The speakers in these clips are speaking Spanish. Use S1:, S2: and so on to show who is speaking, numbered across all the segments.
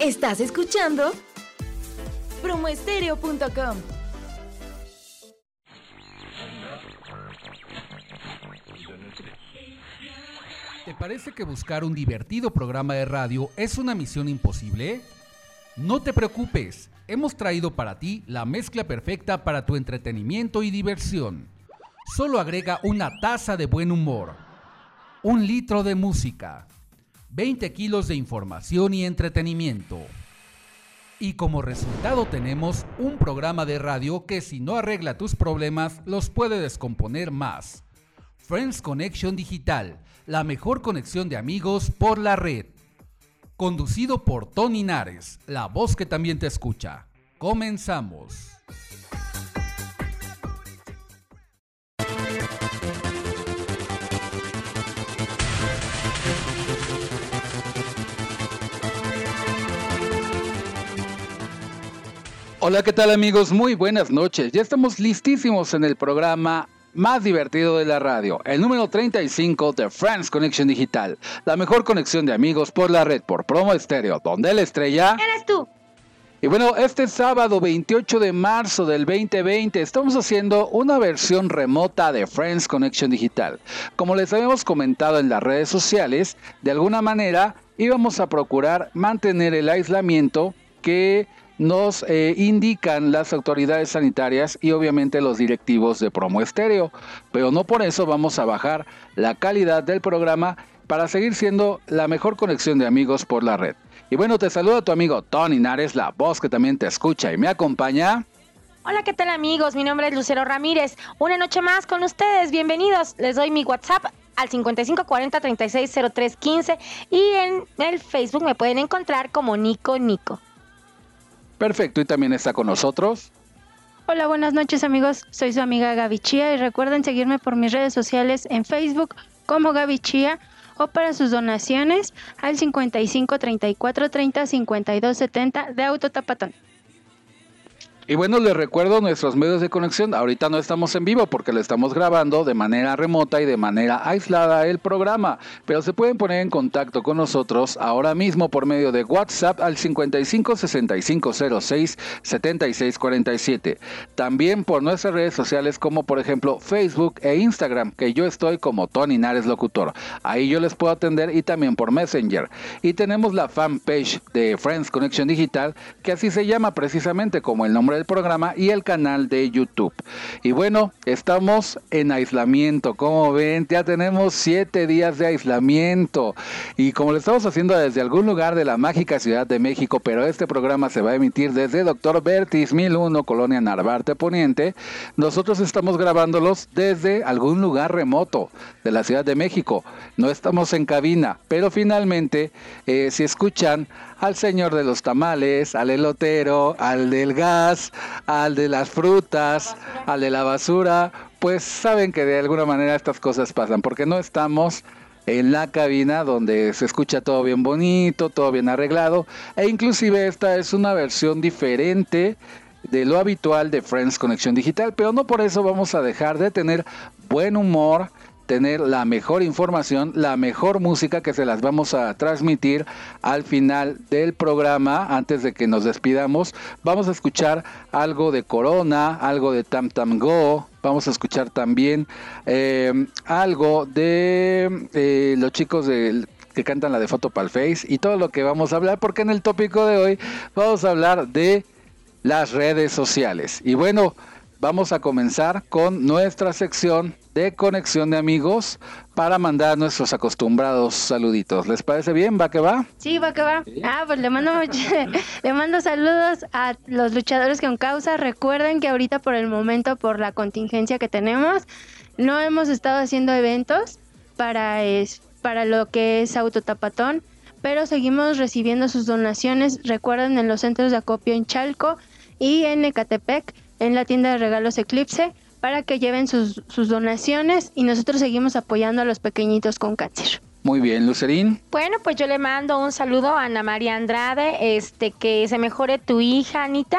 S1: Estás escuchando promoestereo.com.
S2: ¿Te parece que buscar un divertido programa de radio es una misión imposible? No te preocupes, hemos traído para ti la mezcla perfecta para tu entretenimiento y diversión. Solo agrega una taza de buen humor, un litro de música, 20 kilos de información y entretenimiento. Y como resultado tenemos un programa de radio que si no arregla tus problemas los puede descomponer más. Friends Connection Digital, la mejor conexión de amigos por la red. Conducido por Tony Nares, la voz que también te escucha. Comenzamos. Hola, ¿qué tal amigos? Muy buenas noches. Ya estamos listísimos en el programa más divertido de la radio, el número 35 de Friends Connection Digital, la mejor conexión de amigos por la red por promo estéreo, donde la estrella
S3: eres tú.
S2: Y bueno, este sábado 28 de marzo del 2020 estamos haciendo una versión remota de Friends Connection Digital. Como les habíamos comentado en las redes sociales, de alguna manera íbamos a procurar mantener el aislamiento que nos eh, indican las autoridades sanitarias y obviamente los directivos de Promo Estéreo. Pero no por eso vamos a bajar la calidad del programa para seguir siendo la mejor conexión de amigos por la red. Y bueno, te saluda tu amigo Tony Nares, la voz que también te escucha y me acompaña.
S3: Hola, ¿qué tal amigos? Mi nombre es Lucero Ramírez. Una noche más con ustedes. Bienvenidos. Les doy mi WhatsApp al 5540 360315 y en el Facebook me pueden encontrar como Nico Nico.
S2: Perfecto, y también está con nosotros.
S4: Hola, buenas noches amigos, soy su amiga Gaby Chía y recuerden seguirme por mis redes sociales en Facebook como Gaby Chía o para sus donaciones al 55 34 30 52 70 de Autotapatón.
S2: Y bueno, les recuerdo nuestros medios de conexión. Ahorita no estamos en vivo porque lo estamos grabando de manera remota y de manera aislada el programa. Pero se pueden poner en contacto con nosotros ahora mismo por medio de WhatsApp al 55 65 06 76 47. También por nuestras redes sociales como por ejemplo Facebook e Instagram, que yo estoy como Tony Nares Locutor. Ahí yo les puedo atender y también por Messenger. Y tenemos la fanpage de Friends Connection Digital, que así se llama precisamente como el nombre programa y el canal de YouTube. Y bueno, estamos en aislamiento. Como ven, ya tenemos siete días de aislamiento. Y como lo estamos haciendo desde algún lugar de la mágica Ciudad de México, pero este programa se va a emitir desde Doctor Bertis 1001, Colonia Narvarte Poniente, nosotros estamos grabándolos desde algún lugar remoto de la Ciudad de México. No estamos en cabina, pero finalmente, eh, si escuchan al señor de los tamales, al elotero, al del gas, al de las frutas, al de la basura, pues saben que de alguna manera estas cosas pasan, porque no estamos en la cabina donde se escucha todo bien bonito, todo bien arreglado, e inclusive esta es una versión diferente de lo habitual de Friends Conexión Digital, pero no por eso vamos a dejar de tener buen humor, tener la mejor información, la mejor música que se las vamos a transmitir al final del programa, antes de que nos despidamos. Vamos a escuchar algo de Corona, algo de Tam Tam Go, vamos a escuchar también eh, algo de eh, los chicos que cantan la de Foto Face y todo lo que vamos a hablar, porque en el tópico de hoy vamos a hablar de las redes sociales. Y bueno, vamos a comenzar con nuestra sección de conexión de amigos para mandar nuestros acostumbrados saluditos. ¿Les parece bien? ¿Va que va?
S4: Sí, va que va. Ah, pues le mando, le mando saludos a los luchadores con causa. Recuerden que ahorita por el momento, por la contingencia que tenemos, no hemos estado haciendo eventos para, es, para lo que es autotapatón, pero seguimos recibiendo sus donaciones. Recuerden en los centros de acopio en Chalco y en Ecatepec, en la tienda de regalos Eclipse para que lleven sus, donaciones y nosotros seguimos apoyando a los pequeñitos con cáncer.
S2: Muy bien, Lucerín.
S3: Bueno, pues yo le mando un saludo a Ana María Andrade, este que se mejore tu hija Anita,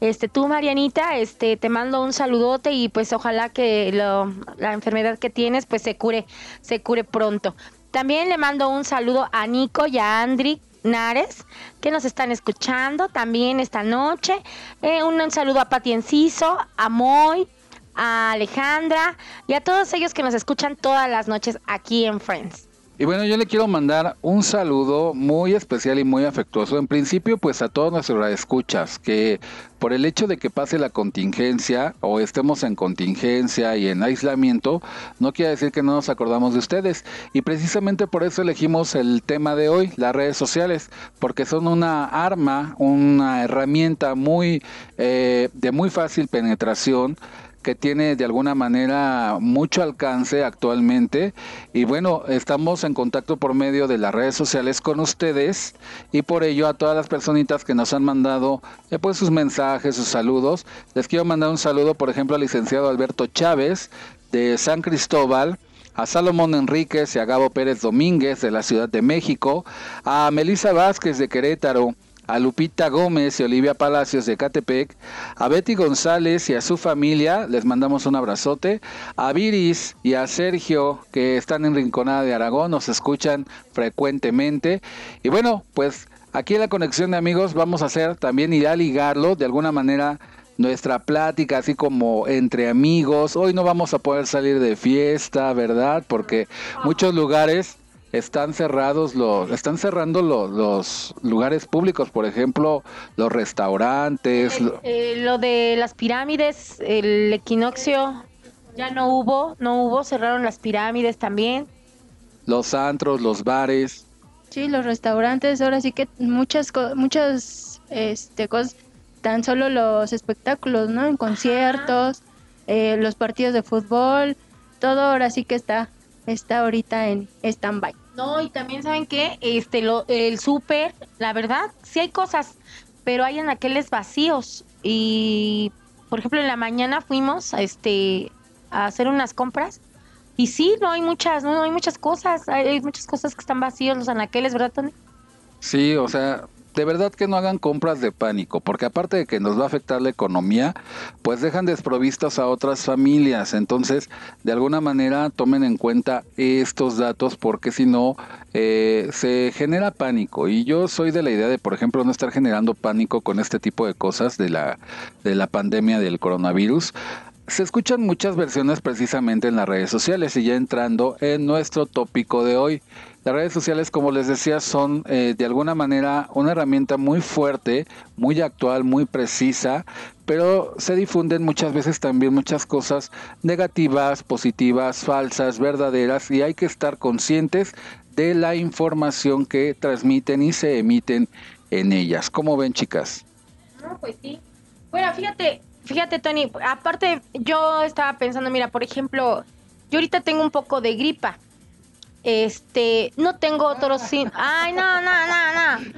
S3: este tú Marianita, este te mando un saludote y pues ojalá que la enfermedad que tienes pues se cure, se cure pronto. También le mando un saludo a Nico y a Andri Nares, que nos están escuchando también esta noche. Eh, un, saludo a Pati Enciso, a Moy, a Alejandra y a todos ellos que nos escuchan todas las noches aquí en Friends.
S2: Y bueno, yo le quiero mandar un saludo muy especial y muy afectuoso. En principio, pues a todos nuestros escuchas, que por el hecho de que pase la contingencia o estemos en contingencia y en aislamiento, no quiere decir que no nos acordamos de ustedes. Y precisamente por eso elegimos el tema de hoy, las redes sociales, porque son una arma, una herramienta muy eh, de muy fácil penetración que tiene de alguna manera mucho alcance actualmente. Y bueno, estamos en contacto por medio de las redes sociales con ustedes y por ello a todas las personitas que nos han mandado eh, pues sus mensajes, sus saludos, les quiero mandar un saludo por ejemplo al licenciado Alberto Chávez de San Cristóbal, a Salomón Enríquez y a Gabo Pérez Domínguez de la Ciudad de México, a Melisa Vázquez de Querétaro, a Lupita Gómez y Olivia Palacios de Catepec, a Betty González y a su familia, les mandamos un abrazote, a Viris y a Sergio que están en Rinconada de Aragón, nos escuchan frecuentemente. Y bueno, pues aquí en la conexión de amigos vamos a hacer también ir a ligarlo de alguna manera nuestra plática así como entre amigos. Hoy no vamos a poder salir de fiesta, ¿verdad? Porque muchos lugares están cerrados los están cerrando los, los lugares públicos por ejemplo los restaurantes
S3: eh, lo de las pirámides el equinoccio ya no hubo no hubo cerraron las pirámides también.
S2: los antros los bares.
S4: Sí los restaurantes ahora sí que muchas muchas este cosas tan solo los espectáculos no en conciertos eh, los partidos de fútbol todo ahora sí que está está ahorita en stand-by
S3: no, y también saben que este el súper, la verdad, sí hay cosas, pero hay en aquellos vacíos. Y por ejemplo, en la mañana fuimos a este a hacer unas compras y sí, no hay muchas, no, hay muchas cosas, hay, muchas cosas que están vacíos los anaqueles, ¿verdad, Tony?
S2: Sí, o sea, de verdad que no hagan compras de pánico, porque aparte de que nos va a afectar la economía, pues dejan desprovistas a otras familias. Entonces, de alguna manera, tomen en cuenta estos datos, porque si no, eh, se genera pánico. Y yo soy de la idea de, por ejemplo, no estar generando pánico con este tipo de cosas de la, de la pandemia del coronavirus. Se escuchan muchas versiones precisamente en las redes sociales y ya entrando en nuestro tópico de hoy. Las redes sociales, como les decía, son eh, de alguna manera una herramienta muy fuerte, muy actual, muy precisa, pero se difunden muchas veces también muchas cosas negativas, positivas, falsas, verdaderas, y hay que estar conscientes de la información que transmiten y se emiten en ellas. ¿Cómo ven, chicas?
S3: Pues. Bueno, fíjate, fíjate, Tony, aparte yo estaba pensando, mira, por ejemplo, yo ahorita tengo un poco de gripa este, no tengo otro sin. Ay, no, no, no, no.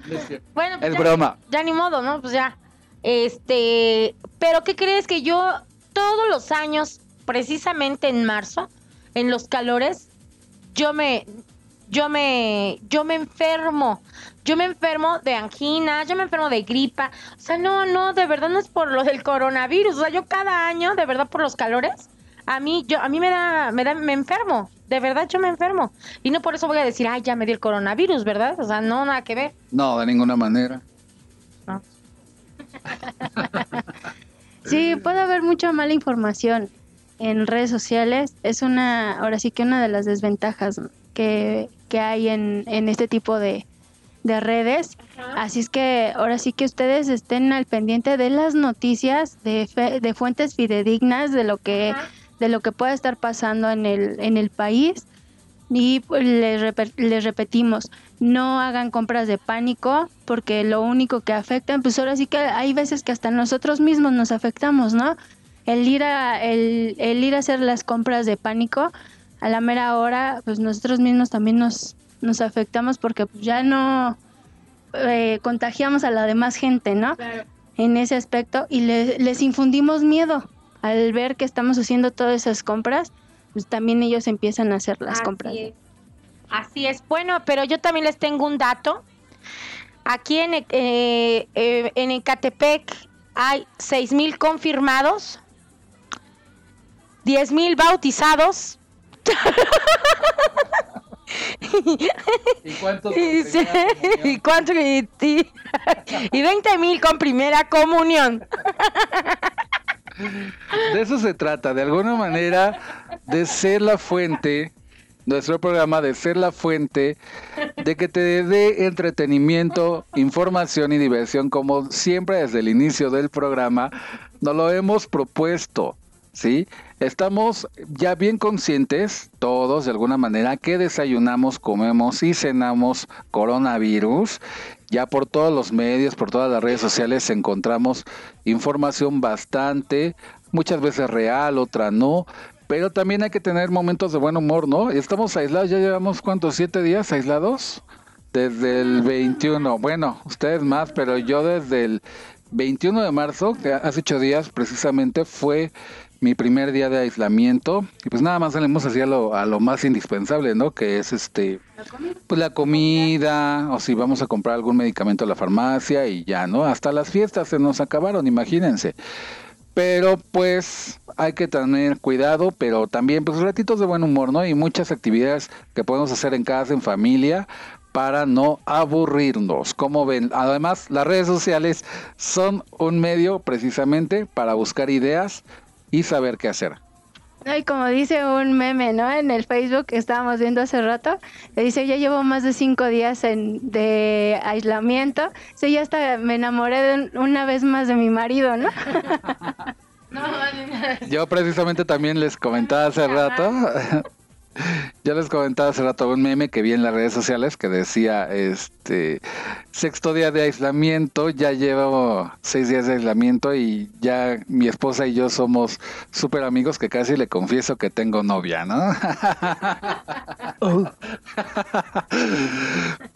S2: Bueno, pues es broma.
S3: Ya ni modo, ¿no? Pues ya. Este, pero ¿qué crees que yo todos los años, precisamente en marzo, en los calores, yo me yo me yo me enfermo. Yo me enfermo de angina, yo me enfermo de gripa. O sea, no, no, de verdad no es por lo del coronavirus. O sea, yo cada año, de verdad por los calores, a mí yo a mí me da me da me enfermo de verdad yo me enfermo. Y no por eso voy a decir ay ya me di el coronavirus verdad o sea no nada que ver.
S2: No de ninguna manera.
S4: No. sí puede haber mucha mala información en redes sociales. Es una ahora sí que una de las desventajas que, que hay en, en este tipo de, de redes. Así es que ahora sí que ustedes estén al pendiente de las noticias, de, de fuentes fidedignas, de lo que de lo que pueda estar pasando en el, en el país. Y pues, les, les repetimos, no hagan compras de pánico porque lo único que afecta, pues ahora sí que hay veces que hasta nosotros mismos nos afectamos, ¿no? El ir a, el, el ir a hacer las compras de pánico, a la mera hora, pues nosotros mismos también nos, nos afectamos porque pues, ya no eh, contagiamos a la demás gente, ¿no? En ese aspecto y les infundimos miedo al ver que estamos haciendo todas esas compras, pues también ellos empiezan a hacer las compras.
S3: Así es. Bueno, pero yo también les tengo un dato. Aquí en, eh, eh, en Ecatepec hay seis mil confirmados, diez mil bautizados
S2: ¿Y cuántos
S3: y,
S2: con
S3: sí,
S2: primera
S3: y
S2: comunión?
S3: cuánto y, y, y 20 mil con primera comunión.
S2: De eso se trata, de alguna manera, de ser la fuente, nuestro programa, de ser la fuente de que te dé entretenimiento, información y diversión, como siempre desde el inicio del programa, nos lo hemos propuesto, ¿sí? Estamos ya bien conscientes, todos de alguna manera, que desayunamos, comemos y cenamos coronavirus. Ya por todos los medios, por todas las redes sociales encontramos información bastante, muchas veces real, otra no, pero también hay que tener momentos de buen humor, ¿no? Estamos aislados, ya llevamos cuántos, siete días aislados, desde el 21, bueno, ustedes más, pero yo desde el 21 de marzo, que hace ocho días precisamente, fue mi primer día de aislamiento y pues nada más salimos así a lo, a lo más indispensable, ¿no? Que es este, pues la comida o si vamos a comprar algún medicamento a la farmacia y ya, ¿no? Hasta las fiestas se nos acabaron, imagínense. Pero pues hay que tener cuidado, pero también pues ratitos de buen humor, ¿no? Y muchas actividades que podemos hacer en casa, en familia, para no aburrirnos. Como ven, además las redes sociales son un medio precisamente para buscar ideas y saber qué hacer.
S4: No, y como dice un meme, ¿no? En el Facebook que estábamos viendo hace rato, le dice, ya llevo más de cinco días en, de aislamiento. Sí, ya hasta me enamoré de un- una vez más de mi marido, ¿no?
S2: Yo precisamente también les comentaba hace rato, yo les comentaba hace rato un meme que vi en las redes sociales que decía, este, sexto día de aislamiento, ya llevo seis días de aislamiento y ya mi esposa y yo somos súper amigos que casi le confieso que tengo novia, ¿no?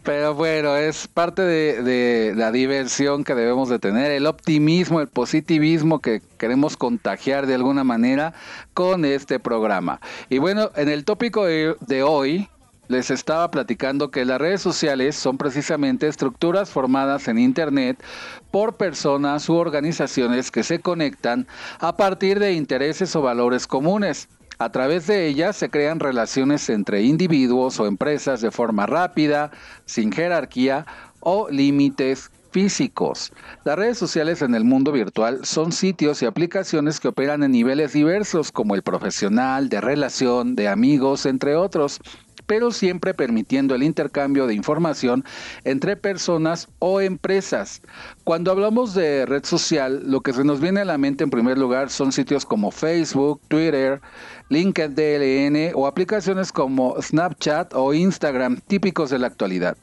S2: Pero bueno, es parte de, de la diversión que debemos de tener, el optimismo, el positivismo que queremos contagiar de alguna manera con este programa. Y bueno, en el tópico de, de hoy les estaba platicando que las redes sociales son precisamente estructuras formadas en Internet por personas u organizaciones que se conectan a partir de intereses o valores comunes. A través de ellas se crean relaciones entre individuos o empresas de forma rápida, sin jerarquía o límites físicos. Las redes sociales en el mundo virtual son sitios y aplicaciones que operan en niveles diversos como el profesional, de relación, de amigos, entre otros pero siempre permitiendo el intercambio de información entre personas o empresas. Cuando hablamos de red social, lo que se nos viene a la mente en primer lugar son sitios como Facebook, Twitter, LinkedIn o aplicaciones como Snapchat o Instagram, típicos de la actualidad.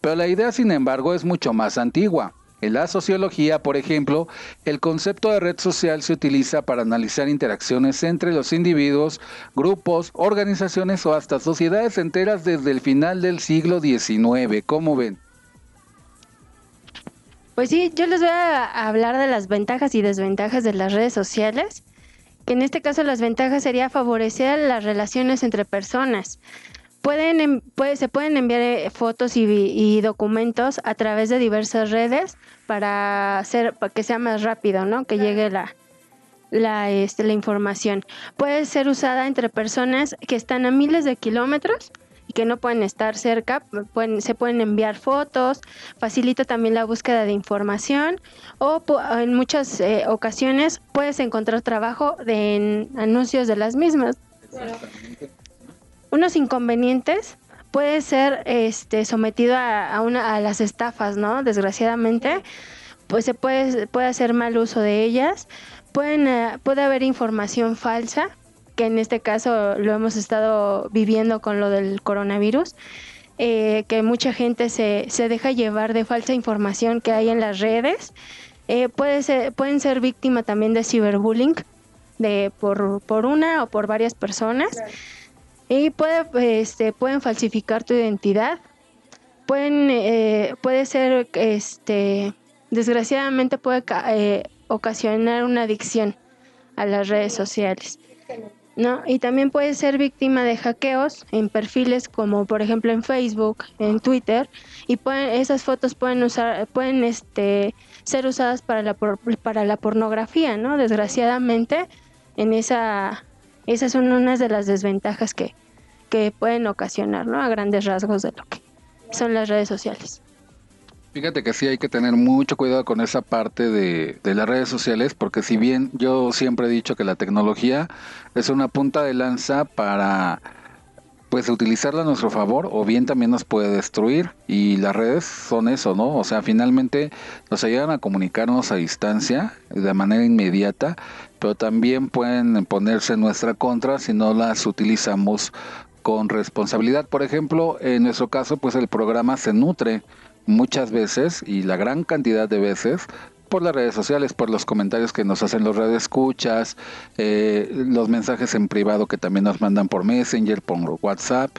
S2: Pero la idea, sin embargo, es mucho más antigua. En la sociología, por ejemplo, el concepto de red social se utiliza para analizar interacciones entre los individuos, grupos, organizaciones o hasta sociedades enteras desde el final del siglo XIX. ¿Cómo ven?
S4: Pues sí, yo les voy a hablar de las ventajas y desventajas de las redes sociales, que en este caso las ventajas sería favorecer las relaciones entre personas. Pueden, puede- se pueden enviar eh, fotos y, y documentos a través de diversas redes para hacer para que sea más rápido, ¿no? Que llegue la, la, este, la información. Puede ser usada entre personas que están a miles de kilómetros y que no pueden estar cerca, pueden, se pueden enviar fotos, facilita también la búsqueda de información o en muchas eh, ocasiones puedes encontrar trabajo de, en anuncios de las mismas. Unos inconvenientes puede ser este sometido a, a una, a las estafas, ¿no? Desgraciadamente, pues se puede, puede hacer mal uso de ellas. Pueden, eh, puede haber información falsa, que en este caso lo hemos estado viviendo con lo del coronavirus, eh, que mucha gente se, se deja llevar de falsa información que hay en las redes. Eh, puede ser, pueden ser víctima también de ciberbullying de, por, por una o por varias personas. Y puede, este, pueden falsificar tu identidad. Pueden, eh, puede ser, este, desgraciadamente puede eh, ocasionar una adicción a las redes sociales. ¿no? Y también puede ser víctima de hackeos en perfiles como por ejemplo en Facebook, en Twitter, y pueden, esas fotos pueden usar, pueden este, ser usadas para la, para la pornografía, ¿no? Desgraciadamente, en esa, esas son unas de las desventajas que, que pueden ocasionar, ¿no? A grandes rasgos de lo que son las redes sociales.
S2: Fíjate que sí hay que tener mucho cuidado con esa parte de, de, las redes sociales, porque si bien yo siempre he dicho que la tecnología es una punta de lanza para pues utilizarla a nuestro favor o bien también nos puede destruir y las redes son eso, ¿no? O sea, finalmente nos ayudan a comunicarnos a distancia de manera inmediata, pero también pueden ponerse en nuestra contra si no las utilizamos con responsabilidad. Por ejemplo, en nuestro caso, pues el programa se nutre muchas veces y la gran cantidad de veces por las redes sociales, por los comentarios que nos hacen los redes escuchas, eh, los mensajes en privado que también nos mandan por Messenger, por WhatsApp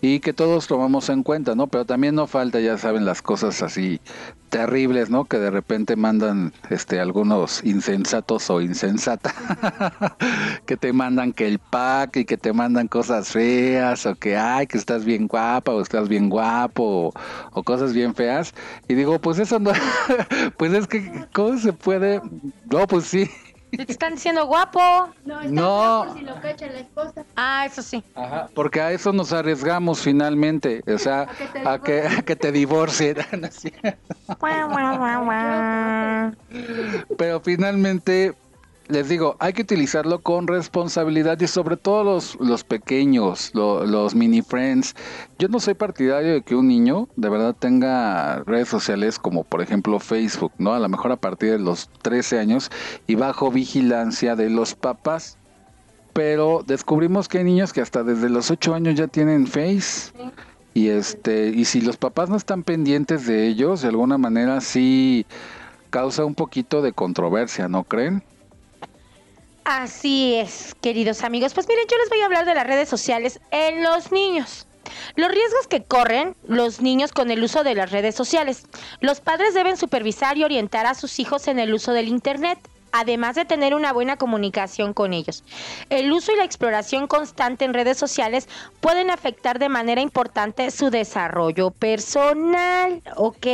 S2: y que todos tomamos en cuenta, ¿no? Pero también no falta, ya saben, las cosas así terribles, ¿no? Que de repente mandan este algunos insensatos o insensata que te mandan que el pack y que te mandan cosas feas o que ay, que estás bien guapa o estás bien guapo o, o cosas bien feas y digo, pues eso no pues es que cómo se puede No, pues sí.
S3: Te están diciendo guapo.
S4: No, está no. por si lo cacha la esposa.
S3: Ah, eso sí.
S2: Ajá, porque a eso nos arriesgamos finalmente, o sea, a que, a que, te divorcien. Pero finalmente les digo, hay que utilizarlo con responsabilidad y sobre todo los, los pequeños, los mini friends. Yo no soy partidario de que un niño de verdad tenga redes sociales como por ejemplo Facebook, ¿no? A lo mejor a partir de los 13 años y bajo vigilancia de los papás. Pero descubrimos que hay niños que hasta desde los 8 años ya tienen Face. Y este, y si los papás no están pendientes de ellos, de alguna manera sí causa un poquito de controversia, ¿no creen?
S3: Así es, queridos amigos. Pues miren, yo les voy a hablar de las redes sociales en los niños. Los riesgos que corren los niños con el uso de las redes sociales. Los padres deben supervisar y orientar a sus hijos en el uso del Internet además de tener una buena comunicación con ellos. El uso y la exploración constante en redes sociales pueden afectar de manera importante su desarrollo personal, ¿ok?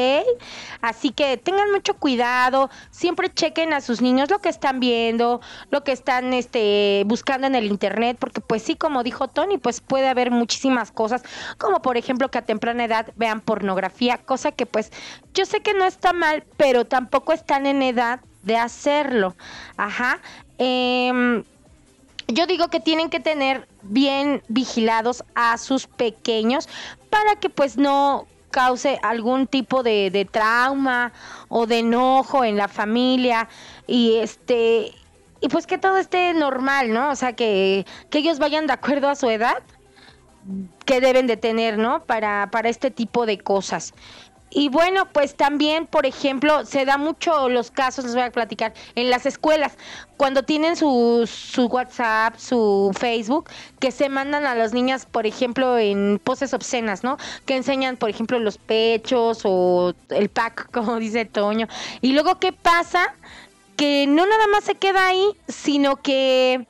S3: Así que tengan mucho cuidado, siempre chequen a sus niños lo que están viendo, lo que están este, buscando en el internet, porque pues sí, como dijo Tony, pues puede haber muchísimas cosas, como por ejemplo que a temprana edad vean pornografía, cosa que pues yo sé que no está mal, pero tampoco están en edad de hacerlo. Ajá. Em, yo digo que tienen que tener bien vigilados a sus pequeños para que pues no cause algún tipo de, de trauma o de enojo en la familia y este y pues que todo esté normal, ¿no? O sea, que, que ellos vayan de acuerdo a su edad que deben de tener, ¿no? Para, para este tipo de cosas. Y bueno, pues también, por ejemplo, se da mucho los casos, les voy a platicar, en las escuelas, cuando tienen su, su WhatsApp, su Facebook, que se mandan a las niñas, por ejemplo, en poses obscenas, ¿no? Que enseñan, por ejemplo, los pechos o el pack, como dice Toño. Y luego, ¿qué pasa? Que no nada más se queda ahí, sino que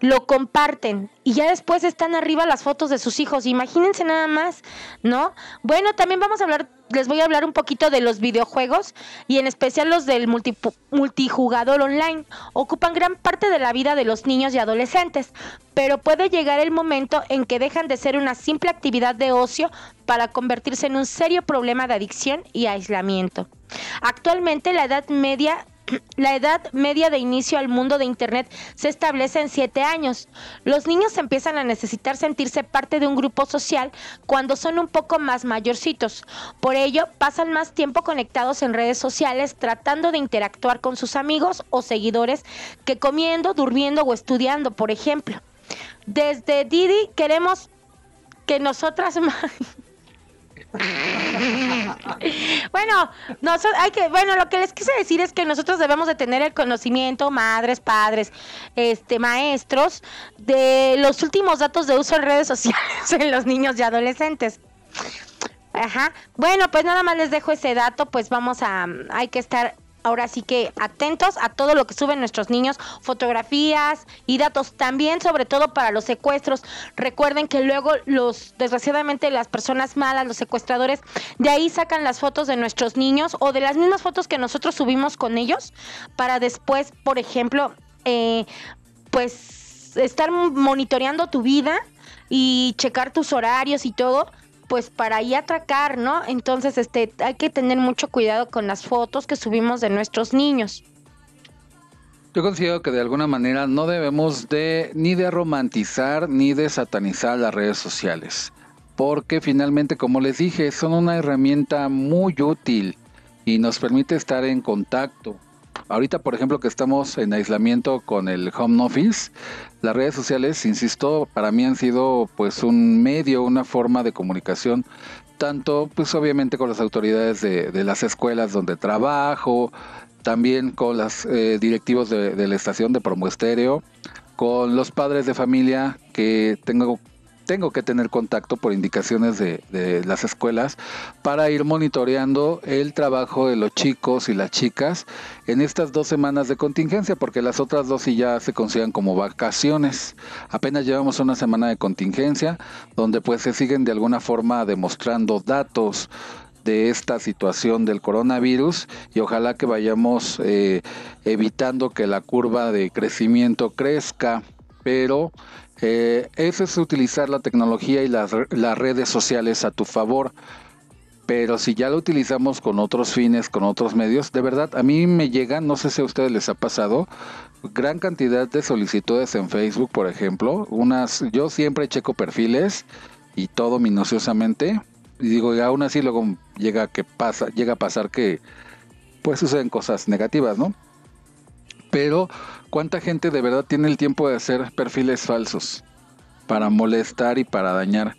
S3: lo comparten y ya después están arriba las fotos de sus hijos. Imagínense nada más, ¿no? Bueno, también vamos a hablar, les voy a hablar un poquito de los videojuegos y en especial los del multijugador online. Ocupan gran parte de la vida de los niños y adolescentes, pero puede llegar el momento en que dejan de ser una simple actividad de ocio para convertirse en un serio problema de adicción y aislamiento. Actualmente la edad media la edad media de inicio al mundo de Internet se establece en siete años. Los niños empiezan a necesitar sentirse parte de un grupo social cuando son un poco más mayorcitos. Por ello, pasan más tiempo conectados en redes sociales tratando de interactuar con sus amigos o seguidores que comiendo, durmiendo o estudiando, por ejemplo. Desde Didi queremos que nosotras... bueno, hay que, bueno, lo que les quise decir es que nosotros debemos de tener el conocimiento, madres, padres, este, maestros, de los últimos datos de uso en redes sociales en los niños y adolescentes. Ajá. Bueno, pues nada más les dejo ese dato, pues vamos a, hay que estar ahora sí que atentos a todo lo que suben nuestros niños, fotografías y datos también, sobre todo para los secuestros. Recuerden que luego los, desgraciadamente las personas malas, los secuestradores, de ahí sacan las fotos de nuestros niños o de las mismas fotos que nosotros subimos con ellos para después, por ejemplo, eh, pues estar monitoreando tu vida y checar tus horarios y todo, pues para ahí atracar, ¿no? Entonces, este, hay que tener mucho cuidado con las fotos que subimos de nuestros niños.
S2: Yo considero que de alguna manera no debemos de ni de romantizar ni de satanizar las redes sociales, porque finalmente, como les dije, son una herramienta muy útil y nos permite estar en contacto. Ahorita, por ejemplo, que estamos en aislamiento con el home office, las redes sociales, insisto, para mí han sido pues un medio, una forma de comunicación, tanto pues obviamente con las autoridades de, de las escuelas donde trabajo, también con los eh, directivos de, la estación de Promo Estéreo, con los padres de familia que tengo, tengo que tener contacto por indicaciones de, las escuelas para ir monitoreando el trabajo de los chicos y las chicas en estas dos semanas de contingencia, porque las otras dos sí ya se consideran como vacaciones. Apenas llevamos una semana de contingencia donde pues se siguen de alguna forma demostrando datos de esta situación del coronavirus y ojalá que vayamos eh, evitando que la curva de crecimiento crezca, pero eh, es utilizar la tecnología y las, las redes sociales a tu favor. Pero si ya lo utilizamos con otros fines, con otros medios, de verdad a mí me llegan, no sé si a ustedes les ha pasado, gran cantidad de solicitudes en Facebook, por ejemplo. Unas, yo siempre checo perfiles y todo minuciosamente y digo, y aún así luego llega que pasa, llega a pasar que pues suceden cosas negativas, ¿no? Pero cuánta gente de verdad tiene el tiempo de hacer perfiles falsos para molestar y para dañar.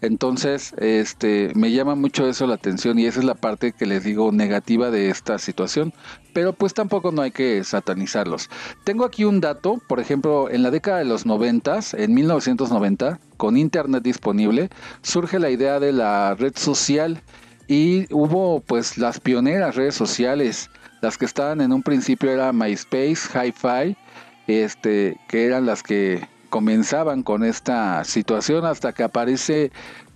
S2: Entonces, este, me llama mucho eso la atención y esa es la parte que les digo negativa de esta situación, pero pues tampoco no hay que satanizarlos. Tengo aquí un dato, por ejemplo, en la década de los 90, en 1990, con internet disponible, surge la idea de la red social y hubo pues las pioneras redes sociales, las que estaban en un principio era MySpace, HiFi, este, que eran las que comenzaban con esta situación hasta que aparece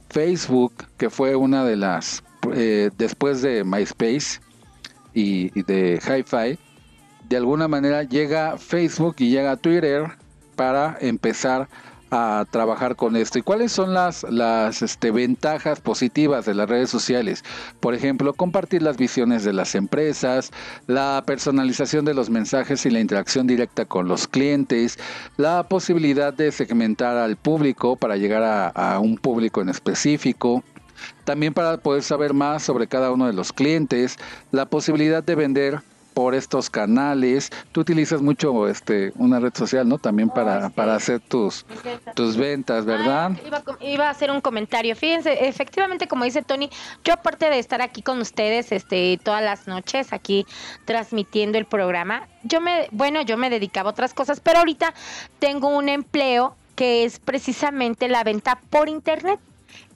S2: Facebook, que fue una de las, eh, después de MySpace y, de HiFi, de alguna manera llega Facebook y llega Twitter para empezar a trabajar con esto. ¿Y cuáles son las, las este, ventajas positivas de las redes sociales? Por ejemplo, compartir las visiones de las empresas, la personalización de los mensajes y la interacción directa con los clientes, la posibilidad de segmentar al público para llegar a, a un público en específico, también para poder saber más sobre cada uno de los clientes, la posibilidad de vender por estos canales. Tú utilizas mucho este una red social, ¿no? También para, para hacer tus ventas. tus ventas, ¿verdad?
S3: iba, a hacer un comentario. Fíjense, efectivamente, como dice Tony, yo aparte de estar aquí con ustedes este todas las noches aquí transmitiendo el programa, yo me bueno, yo me dedicaba a otras cosas, pero ahorita tengo un empleo que es precisamente la venta por internet.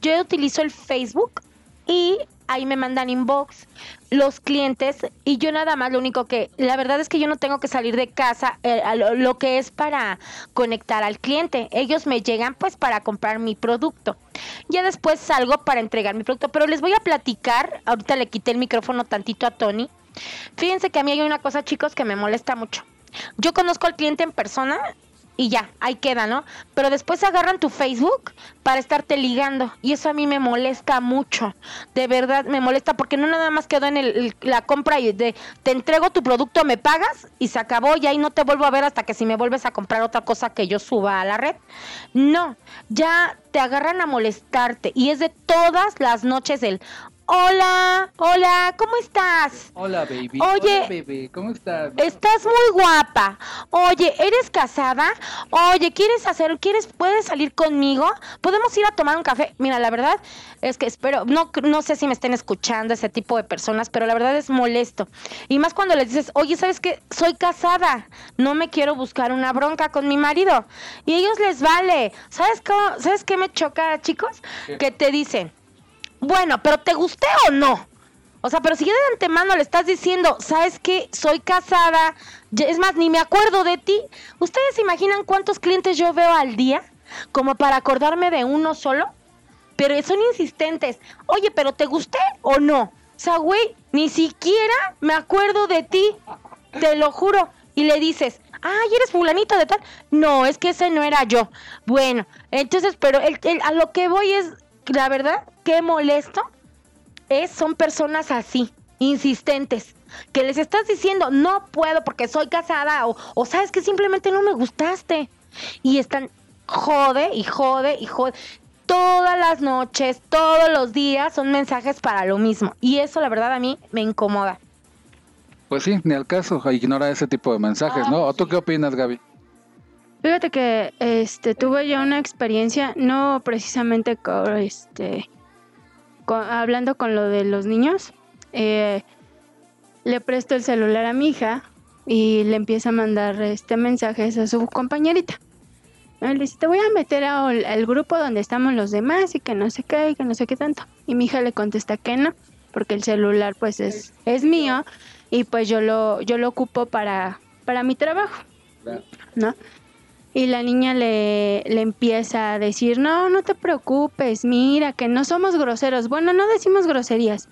S3: Yo utilizo el Facebook y ahí me mandan inbox los clientes y yo nada más lo único que la verdad es que yo no tengo que salir de casa eh, lo, que es para conectar al cliente. Ellos me llegan pues para comprar mi producto. Ya después salgo para entregar mi producto pero les voy a platicar ahorita le quité el micrófono tantito a Tony. Fíjense que a mí hay una cosa chicos que me molesta mucho. Yo conozco al cliente en persona y ya, ahí queda, ¿no? Pero después agarran tu Facebook para estarte ligando y eso a mí me molesta mucho, de verdad me molesta porque no nada más quedó en el, la compra y de te entrego tu producto, me pagas y se acabó y ahí no te vuelvo a ver hasta que si me vuelves a comprar otra cosa que yo suba a la red. No, ya te agarran a molestarte y es de todas las noches el, Hola, hola, ¿cómo estás?
S2: Hola, baby.
S3: Oye,
S2: hola, baby. ¿cómo estás?
S3: Estás muy guapa. Oye, ¿eres casada? Oye, ¿quieres hacer, quieres, puedes salir conmigo? ¿Podemos ir a tomar un café? Mira, la verdad es que espero, no, no sé si me estén escuchando ese tipo de personas, pero la verdad es molesto. Y más cuando les dices, oye, ¿sabes qué? Soy casada, no me quiero buscar una bronca con mi marido. Y a ellos les vale. ¿Sabes cómo, sabes qué me choca, chicos? Que te dicen, bueno, pero ¿te gusté o no? O sea, pero si ya de antemano le estás diciendo, ¿sabes qué? Soy casada, es más, ni me acuerdo de ti. ¿Ustedes se imaginan cuántos clientes yo veo al día? Como para acordarme de uno solo. Pero son insistentes. Oye, pero ¿te gusté o no? O sea, güey, ni siquiera me acuerdo de ti. Te lo juro. Y le dices, ay, eres fulanito de tal. No, es que ese no era yo. Bueno, entonces, pero el, a lo que voy es, la verdad, qué molesto es, son personas así, insistentes, que les estás diciendo, no puedo porque soy casada, o, o sabes que simplemente no me gustaste. Y están jode y jode y jode. Todas las noches, todos los días son mensajes para lo mismo. Y eso la verdad a mí me incomoda.
S2: Pues sí, ni al caso, ignora ese tipo de mensajes, ¿no? ¿O tú qué opinas, Gaby?
S4: Fíjate que este tuve yo una experiencia, no precisamente con, este, hablando con lo de los niños. Eh, le presto el celular a mi hija y le empieza a mandar este mensajes a su compañerita. Le dice, te voy a meter al, grupo donde estamos los demás y que no sé qué y que no sé qué tanto. Y mi hija le contesta que no, porque el celular pues es, es mío y pues yo lo, yo lo ocupo para, para mi trabajo, ¿no? Y la niña le, le empieza a decir, no, no te preocupes, mira, que no somos groseros. Bueno, no decimos groserías.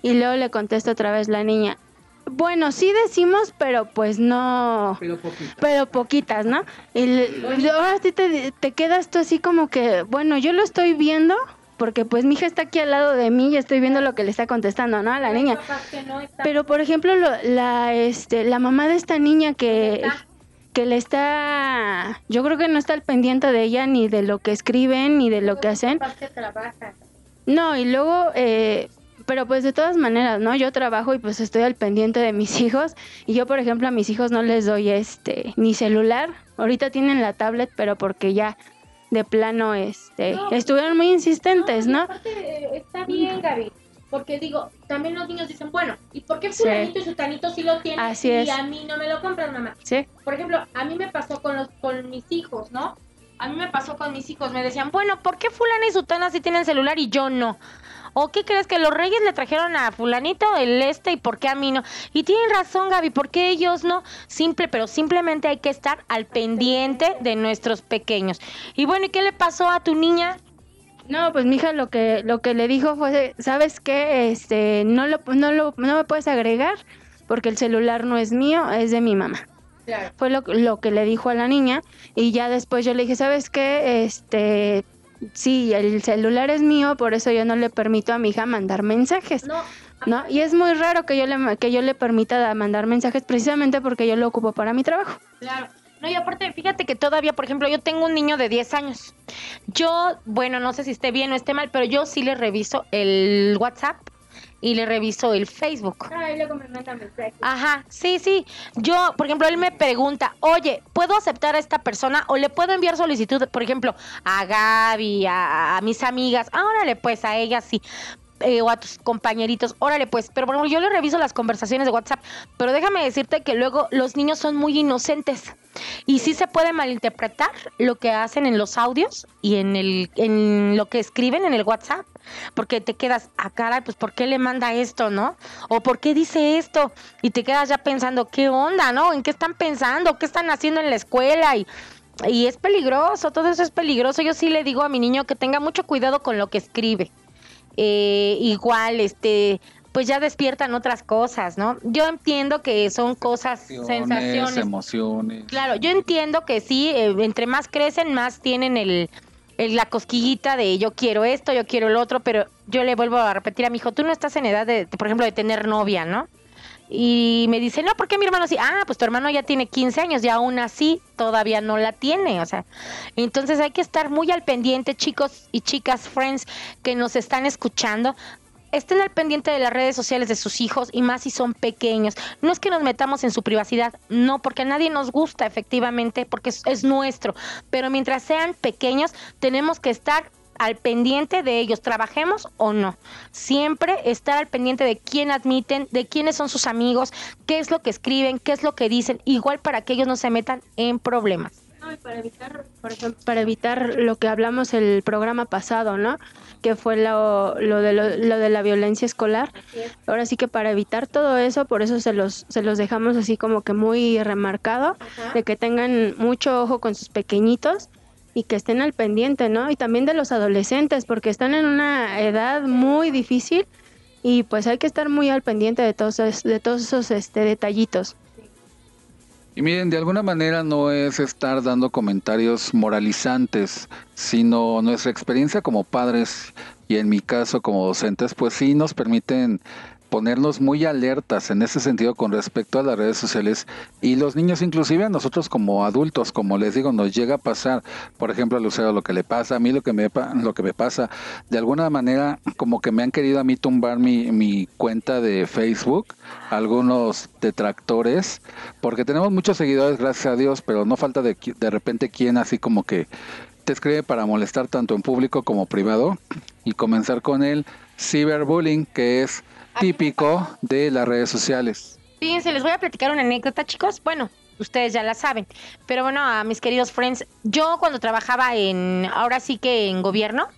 S4: Y luego le contesta otra vez la niña, bueno, sí decimos, pero pues no. Pero poquitas. Pero poquitas, ¿no? Y ahora sí te, te quedas tú así como que, bueno, yo lo estoy viendo, porque pues mi hija está aquí al lado de mí y estoy viendo lo que le está contestando, ¿no? A la niña. Pero por ejemplo, la este la mamá de esta niña que que le está yo creo que no está al pendiente de ella ni de lo que escriben ni de lo que hacen. No, y luego eh, pero pues de todas maneras, ¿no? Yo trabajo y pues estoy al pendiente de mis hijos y yo, por ejemplo, a mis hijos no les doy este ni celular. Ahorita tienen la tablet, pero porque ya de plano este estuvieron muy insistentes, ¿no?
S3: Eh, está bien, Gaby. Porque digo, también los niños dicen, bueno, ¿y por qué fulanito y sutanito sí lo tienen
S4: Así
S3: y a mí no me lo compran, mamá?
S4: Sí.
S3: Por ejemplo, a mí me pasó con los con mis hijos, ¿no? A mí me pasó con mis hijos, me decían, bueno, ¿por qué fulana y sutana sí tienen celular y yo no? ¿O qué crees que los reyes le trajeron a fulanito el este y por qué a mí no? Y tienen razón, Gaby, ¿por qué ellos no? Simple, pero simplemente hay que estar al pendiente de nuestros pequeños. Y bueno, ¿y qué le pasó a tu niña?
S4: No, pues mi hija lo que lo que le dijo fue, ¿sabes qué? Este, no lo no lo no me puedes agregar porque el celular no es mío, es de mi mamá. Claro. Fue lo, lo que le dijo a la niña y ya después yo le dije, ¿sabes qué? Este, sí, el celular es mío, por eso yo no le permito a mi hija mandar mensajes. No. ¿No? Y es muy raro que yo le que yo le permita mandar mensajes precisamente porque yo lo ocupo para mi trabajo.
S3: Claro. No, y aparte, fíjate que todavía, por ejemplo, yo tengo un niño de 10 años. Yo, bueno, no sé si esté bien o esté mal, pero yo sí le reviso el WhatsApp y le reviso el Facebook.
S4: Ah, y luego me manda mensajes.
S3: Ajá, sí, sí. Yo, por ejemplo, él me pregunta, oye, ¿puedo aceptar a esta persona o le puedo enviar solicitud, por ejemplo, a Gaby, a, mis amigas? Ah, órale, pues a ellas sí. Eh, o a tus compañeritos, órale pues, pero por ejemplo yo le reviso las conversaciones de WhatsApp, pero déjame decirte que luego los niños son muy inocentes y sí se puede malinterpretar lo que hacen en los audios y en, el, en lo que escriben en el WhatsApp porque te quedas, a ah, cara, pues ¿por qué le manda esto, no? O ¿por qué dice esto? Y te quedas ya pensando, ¿qué onda, no? ¿En qué están pensando? ¿Qué están haciendo en la escuela? Y, y es peligroso, todo eso es peligroso. Yo sí le digo a mi niño que tenga mucho cuidado con lo que escribe. Eh, igual, este, pues ya despiertan otras cosas, ¿no? Yo entiendo que son cosas, sensaciones,
S2: emociones.
S3: Claro, yo entiendo que sí, eh, entre más crecen, más tienen el, la cosquillita de yo quiero esto, yo quiero lo otro, pero yo le vuelvo a repetir a mi hijo, tú no estás en edad de, por ejemplo, de tener novia, ¿no? Y me dice, no, ¿por qué mi hermano sí? Ah, pues tu hermano ya tiene 15 años y aún así todavía no la tiene. O sea, entonces hay que estar muy al pendiente, chicos y chicas, friends, que nos están escuchando estén al pendiente de las redes sociales de sus hijos y más si son pequeños. No es que nos metamos en su privacidad, no, porque a nadie nos gusta efectivamente, porque es, nuestro. Pero mientras sean pequeños, tenemos que estar al pendiente de ellos, trabajemos o no. Siempre estar al pendiente de quién admiten, de quiénes son sus amigos, qué es lo que escriben, qué es lo que dicen, igual para que ellos no se metan en problemas
S4: para evitar, por ejemplo, para evitar lo que hablamos el programa pasado, ¿no? Que fue lo, lo, de, lo, de la violencia escolar. Ahora sí que para evitar todo eso, por eso se los, se los dejamos así como que muy remarcado, de que tengan mucho ojo con sus pequeñitos y que estén al pendiente, ¿no? Y también de los adolescentes, porque están en una edad muy difícil y pues hay que estar muy al pendiente de todos, de todos esos este, detallitos.
S2: Y miren, de alguna manera no es estar dando comentarios moralizantes, sino nuestra experiencia como padres y en mi caso como docentes, pues sí nos permiten ponernos muy alertas en ese sentido con respecto a las redes sociales y los niños inclusive a nosotros como adultos como les digo nos llega a pasar por ejemplo a Lucero lo que le pasa a mí lo que me lo que me pasa de alguna manera como que me han querido a mí tumbar mi, mi cuenta de Facebook algunos detractores porque tenemos muchos seguidores gracias a Dios pero no falta de, de repente quien así como que te escribe para molestar tanto en público como privado y comenzar con el ciberbullying que es típico de las redes sociales.
S3: Fíjense, les voy a platicar una anécdota, chicos. Bueno, ustedes ya la saben. Pero bueno, a mis queridos friends, yo cuando trabajaba en, ahora sí que en gobierno,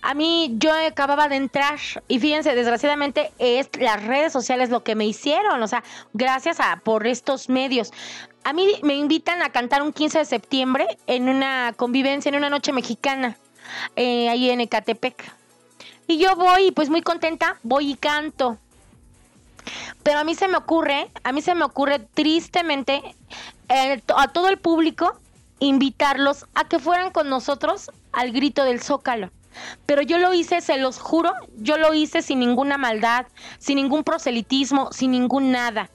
S3: a mí yo acababa de entrar y fíjense, desgraciadamente es las redes sociales lo que me hicieron, o sea, gracias a por estos medios. A mí me invitan a cantar un 15 de septiembre en una convivencia, en una noche mexicana, eh, ahí en Ecatepec. Y yo voy, pues muy contenta, voy y canto. Pero a mí se me ocurre, a mí se me ocurre tristemente eh, a todo el público invitarlos a que fueran con nosotros al grito del zócalo. Pero yo lo hice, se los juro, yo lo hice sin ninguna maldad, sin ningún proselitismo, sin ningún nada.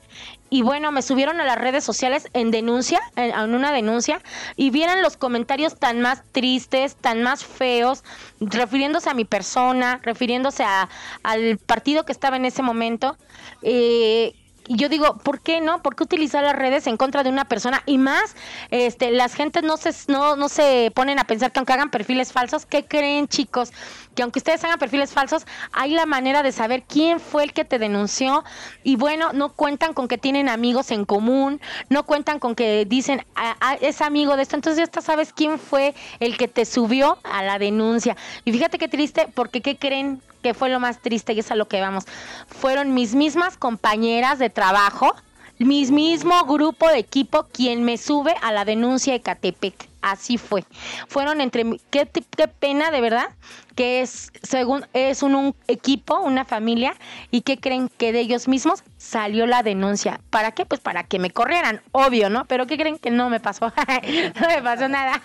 S3: Y bueno, me subieron a las redes sociales en denuncia, en, una denuncia, y vieran los comentarios tan más tristes, tan más feos, refiriéndose a mi persona, refiriéndose a, al partido que estaba en ese momento. Eh, y yo digo, ¿por qué no? ¿Por qué utilizar las redes en contra de una persona? Y más, este, las gentes no se, no, no se ponen a pensar que aunque hagan perfiles falsos, ¿qué creen chicos? Que aunque ustedes hagan perfiles falsos, hay la manera de saber quién fue el que te denunció. Y bueno, no cuentan con que tienen amigos en común, no cuentan con que dicen, ah, ah, es amigo de esto. Entonces ya sabes quién fue el que te subió a la denuncia. Y fíjate qué triste, porque ¿qué creen? Que fue lo más triste y es a lo que vamos, fueron mis mismas compañeras de trabajo, mi mismo grupo de equipo quien me sube a la denuncia de Catepec. Así fue. Fueron entre qué, qué pena de verdad que es según es un, equipo, una familia y que creen que de ellos mismos salió la denuncia. ¿Para qué? Pues para que me corrieran, obvio, ¿no? Pero qué creen que no me pasó. no me pasó nada.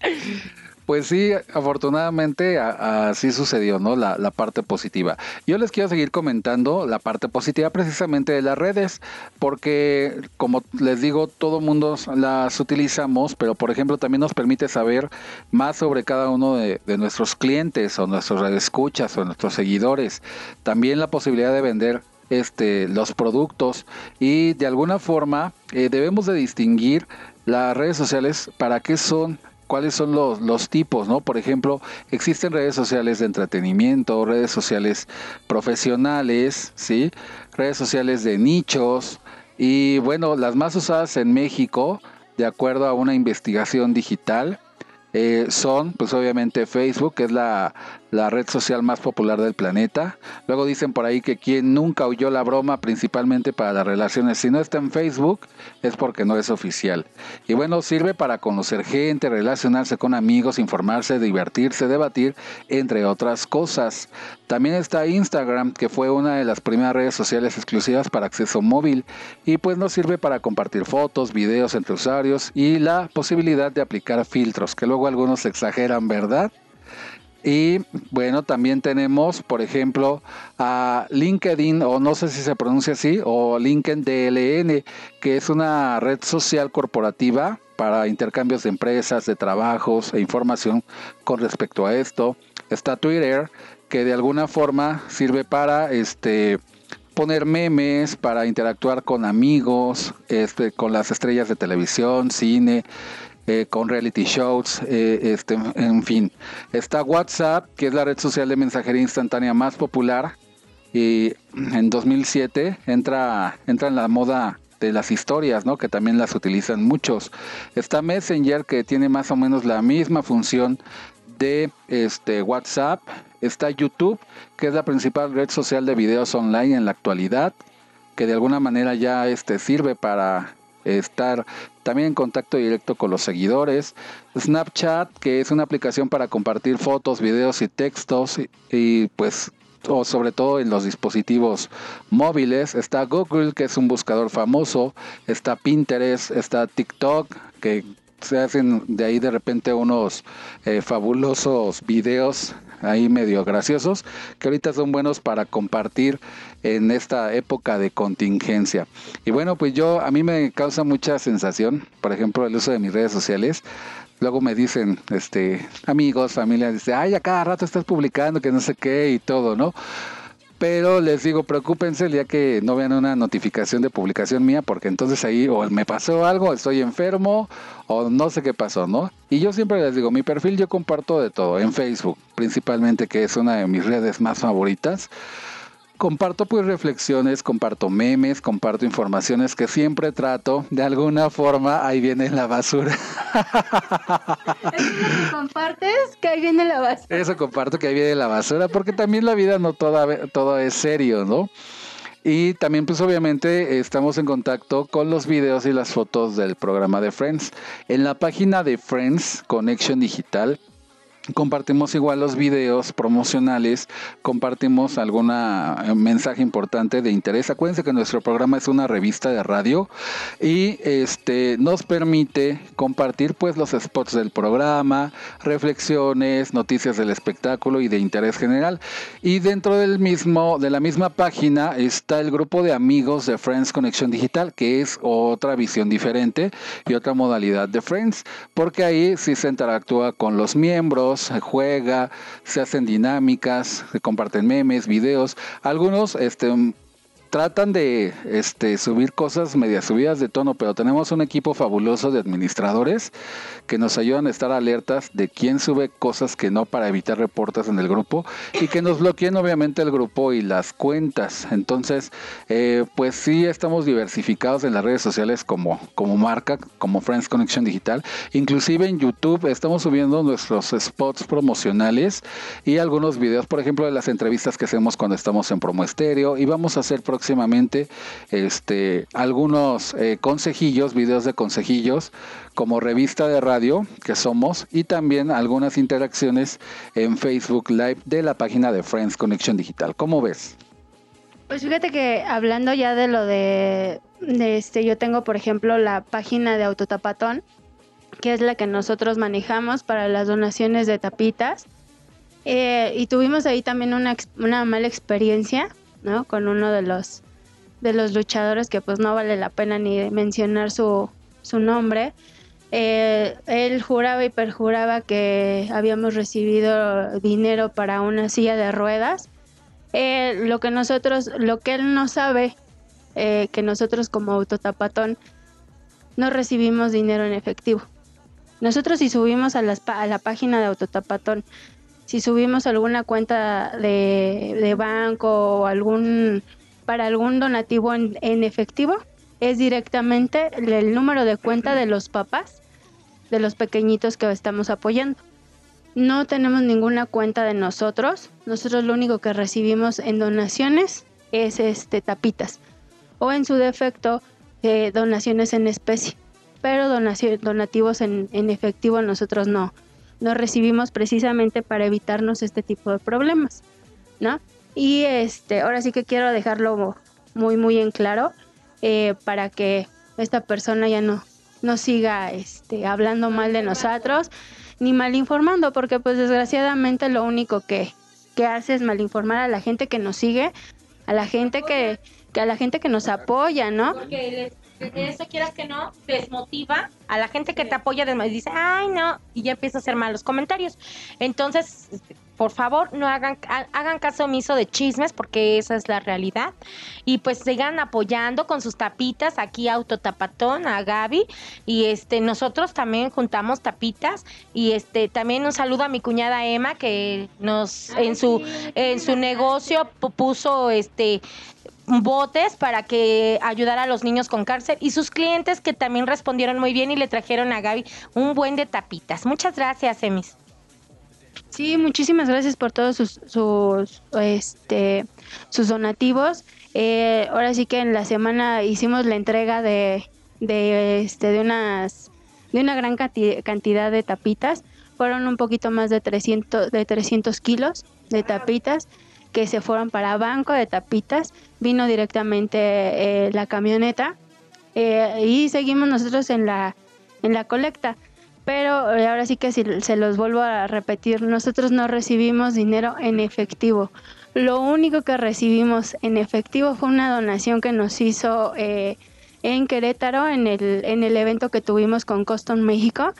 S2: Pues sí, afortunadamente así sucedió, ¿no? La, la, parte positiva. Yo les quiero seguir comentando la parte positiva precisamente de las redes, porque como les digo, todo mundo las utilizamos, pero por ejemplo también nos permite saber más sobre cada uno de, nuestros clientes o nuestros escuchas o nuestros seguidores. También la posibilidad de vender este, los productos y de alguna forma eh, debemos de distinguir las redes sociales para qué son cuáles son los, los tipos, ¿no? Por ejemplo, existen redes sociales de entretenimiento, redes sociales profesionales, ¿sí? Redes sociales de nichos y bueno, las más usadas en México, de acuerdo a una investigación digital, eh, son, pues obviamente Facebook, que es la, la, red social más popular del planeta. Luego dicen por ahí que quien nunca oyó la broma, principalmente para las relaciones, si no está en Facebook, es porque no es oficial. Y bueno, sirve para conocer gente, relacionarse con amigos, informarse, divertirse, debatir, entre otras cosas. También está Instagram, que fue una de las primeras redes sociales exclusivas para acceso móvil y pues nos sirve para compartir fotos, videos entre usuarios y la posibilidad de aplicar filtros, que luego algunos exageran, ¿verdad? Y bueno, también tenemos, por ejemplo, a LinkedIn, o no sé si se pronuncia así, o LinkedIn DLN, que es una red social corporativa para intercambios de empresas, de trabajos e información con respecto a esto. Está Twitter, que de alguna forma sirve para este poner memes, para interactuar con amigos, este, con las estrellas de televisión, cine, eh, con reality shows, eh, este, en fin. Está WhatsApp, que es la red social de mensajería instantánea más popular. Y en 2007 entra, entra en la moda de las historias, ¿no? Que también las utilizan muchos. Está Messenger, que tiene más o menos la misma función de este WhatsApp. Está YouTube, que es la principal red social de videos online en la actualidad, que de alguna manera ya este, sirve para estar también en contacto directo con los seguidores. Snapchat, que es una aplicación para compartir fotos, videos y textos y, pues o sobre todo en los dispositivos móviles. Está Google, que es un buscador famoso, está Pinterest, está TikTok, que se hacen de ahí de repente unos eh, fabulosos videos ahí medio graciosos que ahorita son buenos para compartir en esta época de contingencia. Y bueno, pues yo a mí me causa mucha sensación, por ejemplo, el uso de mis redes sociales. Luego me dicen, este, amigos, familia, dice, ay, a cada rato estás publicando que no sé qué y todo, ¿no? Pero les digo, preocúpense el día que no vean una notificación de publicación mía, porque entonces ahí o me pasó algo, estoy enfermo, o no sé qué pasó, ¿no? Y yo siempre les digo, mi perfil yo comparto de todo, en Facebook principalmente, que es una de mis redes más favoritas comparto pues reflexiones, comparto memes, comparto informaciones que siempre trato de alguna forma, ahí viene la basura.
S4: Eso compartes, que ahí viene la basura.
S2: Eso comparto que ahí viene la basura, porque también la vida no toda, todo es serio, ¿no? Y también pues obviamente estamos en contacto con los videos y las fotos del programa de Friends. En la página de Friends Connection Digital compartimos igual los videos promocionales, compartimos algún eh, mensaje importante de interés. Acuérdense que nuestro programa es una revista de radio y este nos permite compartir pues los spots del programa, reflexiones, noticias del espectáculo y de interés general. Y dentro del mismo de la misma página está el grupo de amigos de Friends Conexión Digital, que es otra visión diferente y otra modalidad de Friends, porque ahí sí se interactúa con los miembros se juega, se hacen dinámicas, se comparten memes, videos. Algunos este, tratan de este, subir cosas medias subidas de tono, pero tenemos un equipo fabuloso de administradores que nos ayudan a estar alertas de quién sube cosas que no para evitar reportes en el grupo y que nos bloqueen obviamente el grupo y las cuentas. Entonces, eh, pues sí estamos diversificados en las redes sociales como, como marca, como Friends Connection Digital. Inclusive en YouTube estamos subiendo nuestros spots promocionales y algunos videos, por ejemplo, de las entrevistas que hacemos cuando estamos en Promo Estéreo y vamos a hacer próximamente este, algunos eh, consejillos, videos de consejillos como revista de radio que somos y también algunas interacciones en Facebook Live de la página de Friends Connection Digital. ¿Cómo ves?
S4: Pues fíjate que hablando ya de lo de, este, yo tengo por ejemplo la página de Autotapatón, que es la que nosotros manejamos para las donaciones de tapitas. Eh, y tuvimos ahí también una, una mala experiencia ¿no? Con uno de los de los luchadores que pues no vale la pena ni mencionar su, su nombre. Eh, él juraba y perjuraba que habíamos recibido dinero para una silla de ruedas. Eh, lo que nosotros, lo que él no sabe, eh, que nosotros como autotapatón no recibimos dinero en efectivo. Nosotros si subimos a, a la página de autotapatón si subimos alguna cuenta de, banco o algún para algún donativo en, efectivo, es directamente el número de cuenta de los papás de los pequeñitos que estamos apoyando. No tenemos ninguna cuenta de nosotros. Nosotros lo único que recibimos en donaciones es este tapitas o en su defecto eh, donaciones en especie. Pero donativos en, en efectivo nosotros no, no recibimos precisamente para evitarnos este tipo de problemas, ¿no? Y este, ahora sí que quiero dejarlo muy, muy en claro eh, para que esta persona ya no, no siga este, hablando mal de nosotros ni mal informando, porque pues desgraciadamente lo único que, que hace es mal informar a la gente que nos sigue, a la gente que, que a la gente que nos apoya, ¿no?
S3: Eso quieras que no, desmotiva a la gente que te apoya, y dice, ay no, y ya empieza a hacer malos comentarios. Entonces, por favor, no hagan, hagan caso omiso de chismes, porque esa es la realidad. Y pues sigan apoyando con sus tapitas, aquí Autotapatón, a Gaby, y este, nosotros también juntamos tapitas, y este, también un saludo a mi cuñada Emma, que nos, en su, en su negocio puso este botes para que ayudara a los niños con cárcel y sus clientes que también respondieron muy bien y le trajeron a Gaby un buen de tapitas. Muchas gracias, Emis.
S4: Sí, muchísimas gracias por todos sus, sus, este, sus donativos. Eh, ahora sí que en la semana hicimos la entrega de, de, este, de, unas, de una gran cantidad de tapitas. Fueron un poquito más de 300, de 300 kilos de tapitas. Que se fueron para Banco de Tapitas. Vino directamente eh, la camioneta eh, y seguimos nosotros en la, en la colecta. Pero eh, ahora sí que si se los vuelvo a repetir, nosotros no recibimos dinero en efectivo. Lo único que recibimos en efectivo fue una donación que nos hizo en Querétaro en el, en el evento que tuvimos con Coston México.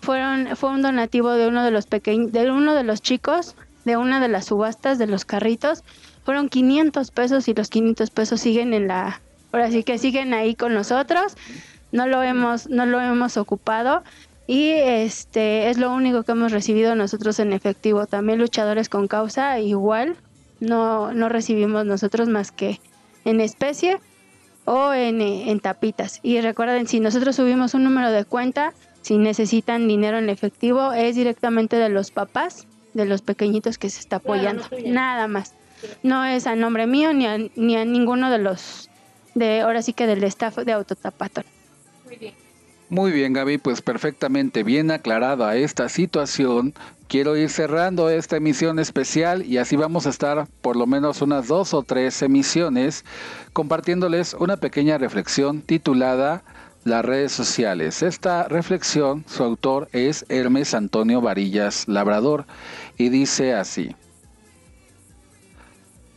S4: Fueron, fue un donativo de uno de los pequeños, de uno de los chicos de una de las subastas de los carritos. Fueron 500 pesos y los 500 pesos siguen en la, ahora sí que siguen ahí con nosotros. No lo hemos, no lo hemos ocupado y este es lo único que hemos recibido nosotros en efectivo. También luchadores con causa igual no, no recibimos nosotros más que en especie o en, en tapitas. Y recuerden, si nosotros subimos un número de cuenta, si necesitan dinero en efectivo, es directamente de los papás de los pequeñitos que se está apoyando. Nada más. No es a nombre mío ni a, ni a ninguno de los, de ahora sí que del staff de Autotapatón.
S2: Muy bien. Muy bien, Gaby, pues perfectamente bien aclarada esta situación. Quiero ir cerrando esta emisión especial y así vamos a estar por lo menos unas dos o tres emisiones compartiéndoles una pequeña reflexión titulada las redes sociales. Esta reflexión, su autor es Hermes Antonio Varillas Labrador y dice así.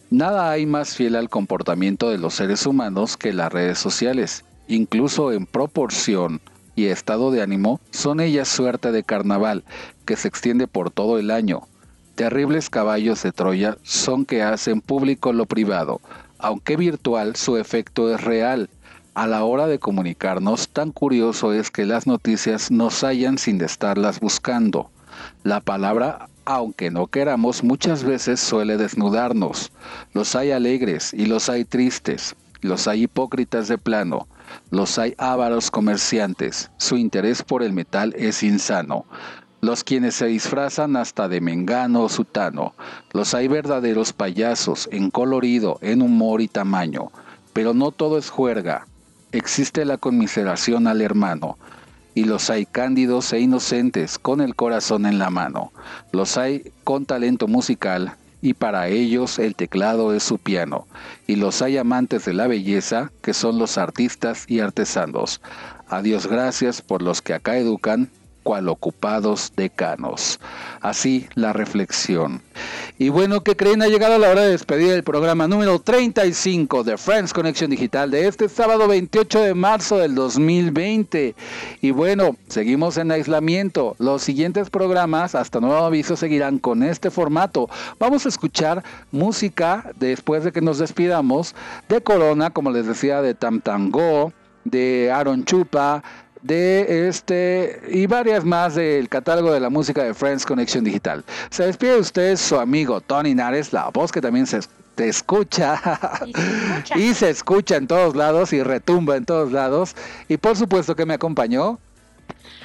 S2: Nada hay más fiel al comportamiento de los seres humanos que las redes sociales. Incluso en proporción y estado de ánimo, son ellas suerte de carnaval que se extiende por todo el año. Terribles caballos de Troya son que hacen público lo privado. Aunque virtual, su efecto es real a la hora de comunicarnos, tan curioso es que las noticias nos hallan sin estarlas buscando. La palabra, aunque no queramos, muchas veces suele desnudarnos. Los hay alegres y los hay tristes. Los hay hipócritas de plano. Los hay ávaros comerciantes. Su interés por el metal es insano. Los quienes se disfrazan hasta de mengano o sutano. Los hay verdaderos payasos, en colorido, en humor y tamaño. Pero no todo es juerga existe la conmiseración al hermano, y los hay cándidos e inocentes con el corazón en la mano. Los hay con talento musical, y para ellos el teclado es su piano. Y los hay amantes de la belleza, que son los artistas y artesanos. A Dios gracias por los que acá educan ocupados decanos. Así la reflexión. Y bueno, ¿qué creen? Ha llegado la hora de despedir el programa número 35 de Friends Conexión Digital de este sábado 28 de marzo del 2020. Y bueno, seguimos en aislamiento. Los siguientes programas, hasta nuevo aviso, seguirán con este formato. Vamos a escuchar música después de que nos despidamos de Corona, como les decía, de Tam Tango, de Aaron Chupa, de este y varias más del catálogo de la música de Friends Connection Digital. Se despide de usted su amigo Tony Nares, la voz que también se te escucha y se escucha en todos lados y retumba en todos lados. Y por supuesto que me acompañó.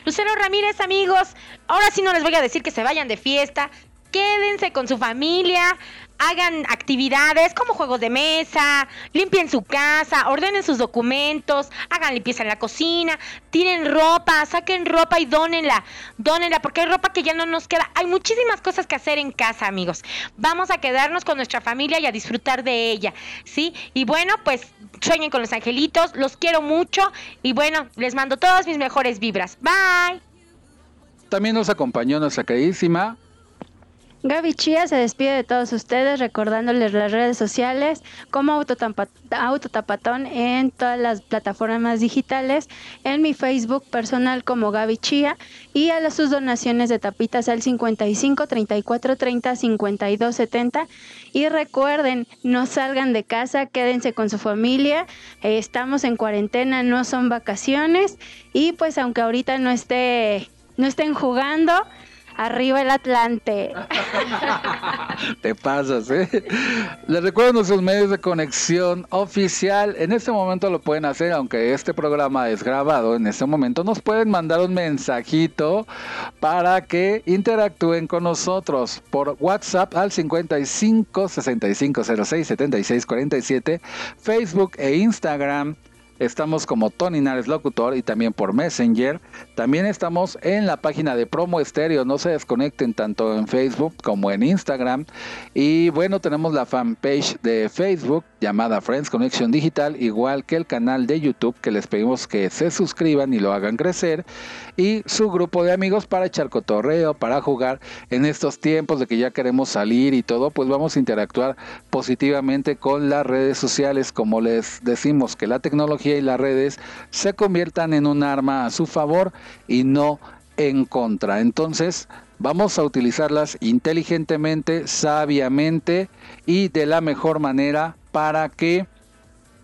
S3: Lucero Ramírez, amigos, ahora sí no les voy a decir que se vayan de fiesta, quédense con su familia, hagan actividades como juegos de mesa, limpien su casa, ordenen sus documentos, hagan limpieza en la cocina, tiren ropa, saquen ropa y dónenla, dónenla, porque hay ropa que ya no nos queda. Hay muchísimas cosas que hacer en casa, amigos. Vamos a quedarnos con nuestra familia y a disfrutar de ella, ¿sí? Y bueno, pues sueñen con los angelitos, los quiero mucho y bueno, les mando todas mis mejores vibras. Bye.
S2: También nos acompañó nuestra queridísima
S4: Gaby Chía se despide de todos ustedes recordándoles las redes sociales como Autotapatón en todas las plataformas digitales, en mi Facebook personal como Gaby Chía y a sus donaciones de tapitas al 55 34 30 52 70 y recuerden, no salgan de casa, quédense con su familia, estamos en cuarentena, no son vacaciones. Y pues aunque ahorita no esté no estén jugando, Arriba el Atlante.
S2: Te pasas, ¿eh? Les recuerdo nuestros medios de conexión oficial. En este momento lo pueden hacer, aunque este programa es grabado. En este momento nos pueden mandar un mensajito para que interactúen con nosotros por WhatsApp al 55 65 06 76 47, Facebook e Instagram Estamos como Tony Nares Locutor y también por Messenger. También estamos en la página de Promo Estéreo. No se desconecten tanto en Facebook como en Instagram. Y bueno, tenemos la fanpage de Facebook llamada Friends Connection Digital, igual que el canal de YouTube que les pedimos que se suscriban y lo hagan crecer. Y su grupo de amigos para echar cotorreo, para jugar en estos tiempos de que ya queremos salir y todo, pues vamos a interactuar positivamente con las redes sociales. Como les decimos que la tecnología y las redes se conviertan en un arma a su favor y no en contra. Entonces, vamos a utilizarlas inteligentemente, sabiamente y de la mejor manera para que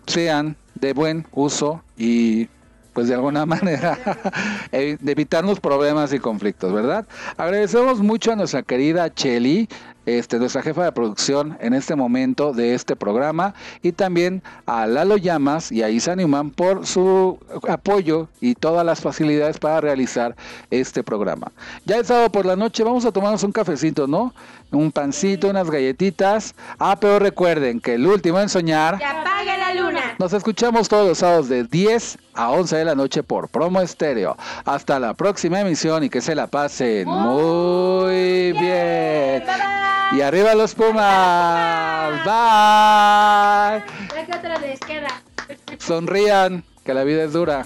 S2: sean de buen uso y pues de alguna manera de evitarnos problemas y conflictos, ¿verdad? Agradecemos mucho a nuestra querida Cheli este, nuestra jefa de producción en este momento de este programa y también a Lalo Llamas y a Isa Newman por su apoyo y todas las facilidades para realizar este programa. Ya es sábado por la noche, vamos a tomarnos un cafecito, ¿no? Un pancito, unas galletitas. Ah, pero recuerden que el último en soñar...
S3: ¡Que apague la luna!
S2: Nos escuchamos todos los sábados de 10 a 11 de la noche por Promo Estéreo. Hasta la próxima emisión y que se la pasen muy, bien. Y arriba los Pumas. Bye. Sonrían, que la vida es dura.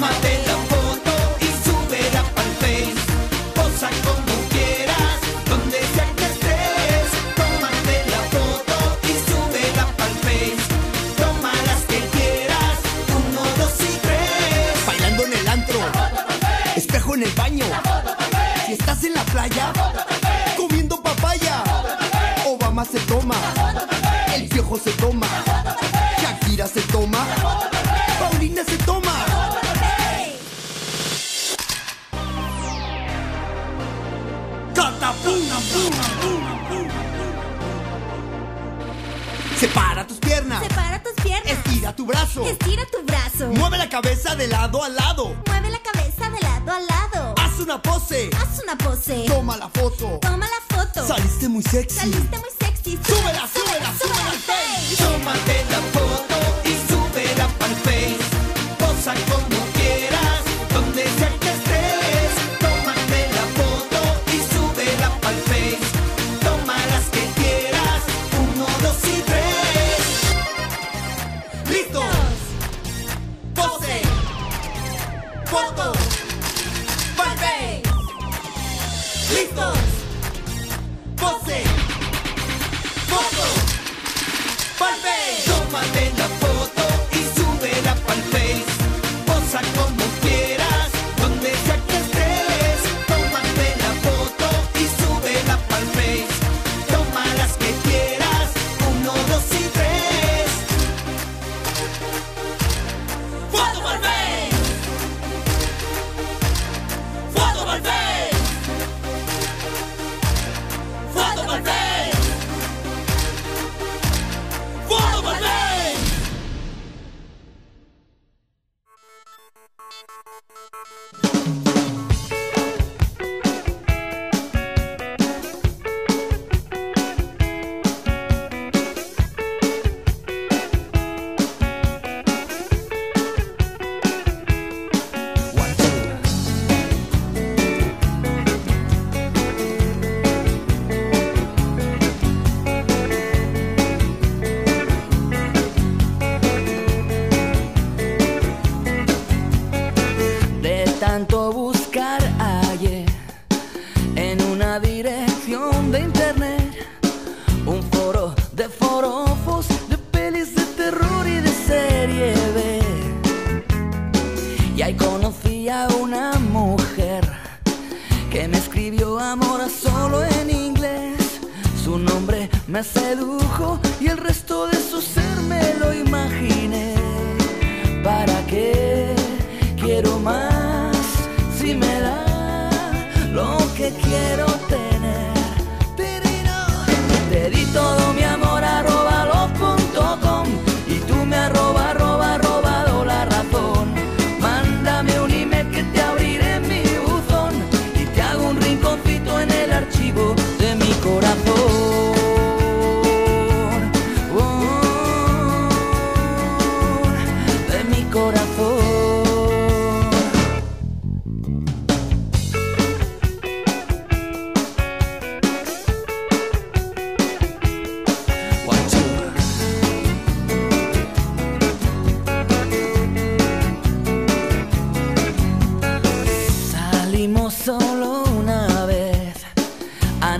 S5: mantener.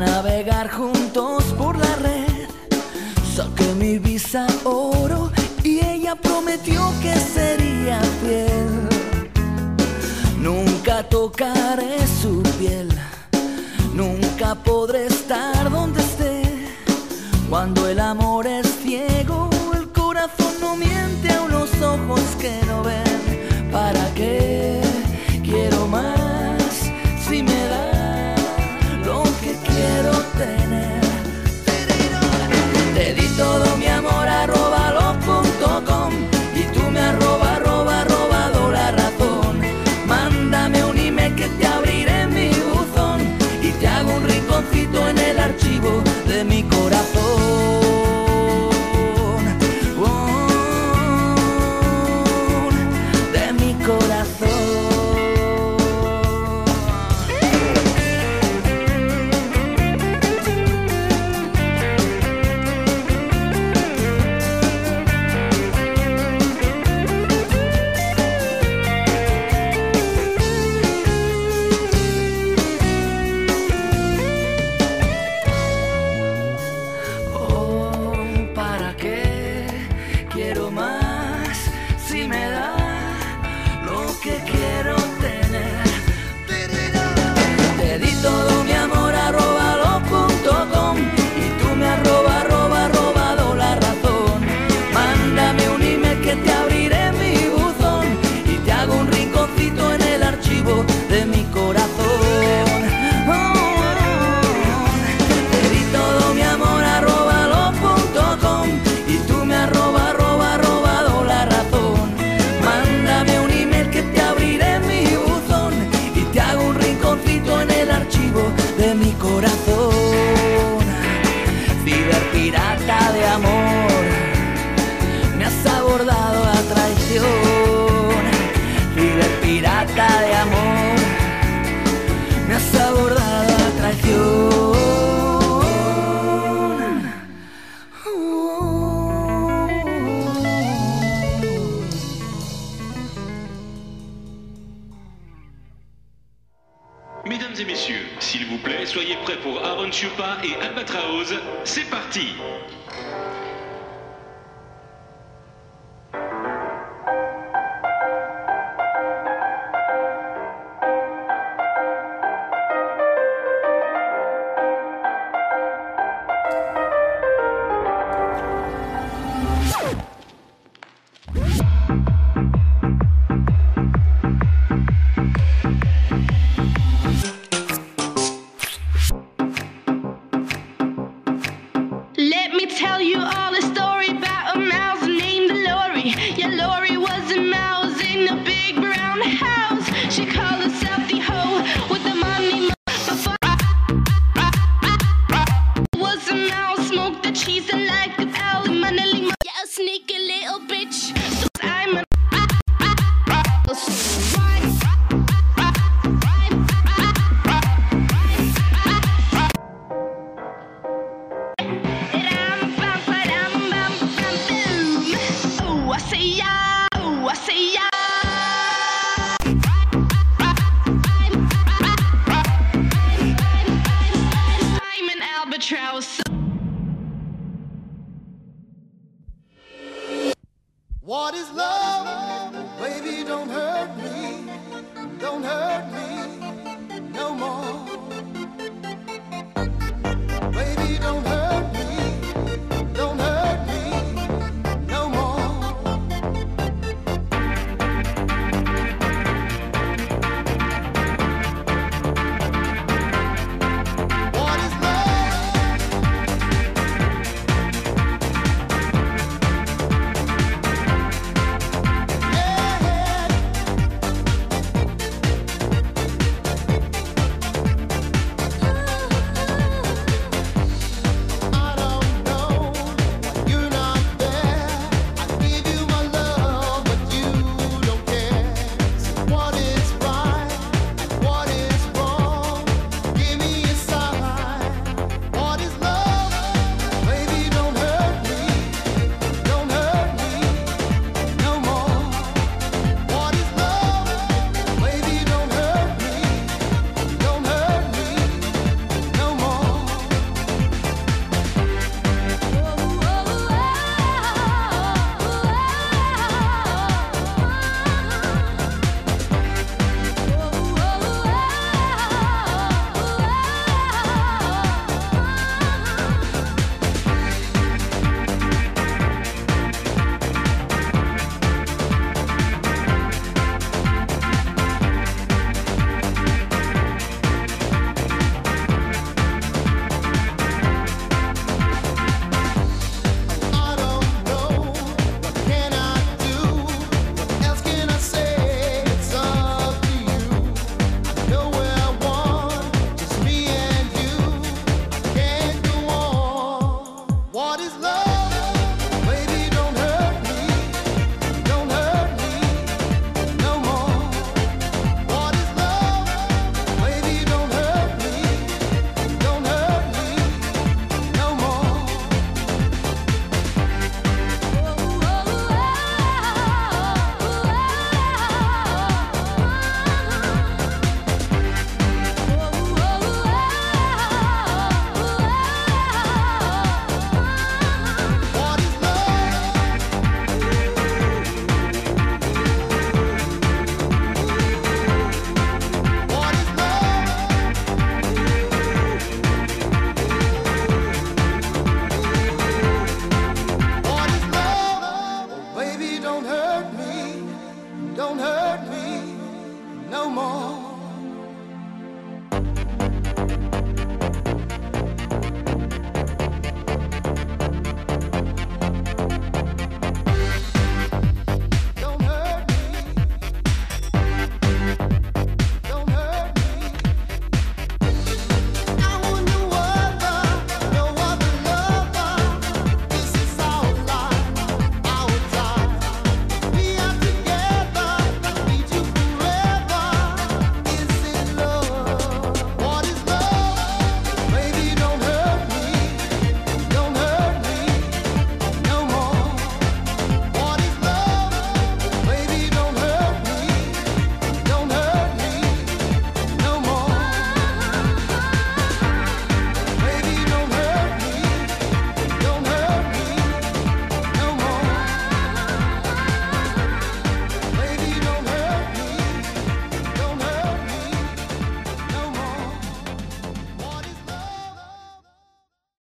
S5: navegar juntos por la red. Saqué mi visa oro y ella prometió que sería fiel. Nunca tocaré su piel, nunca podré estar donde esté. Cuando el amor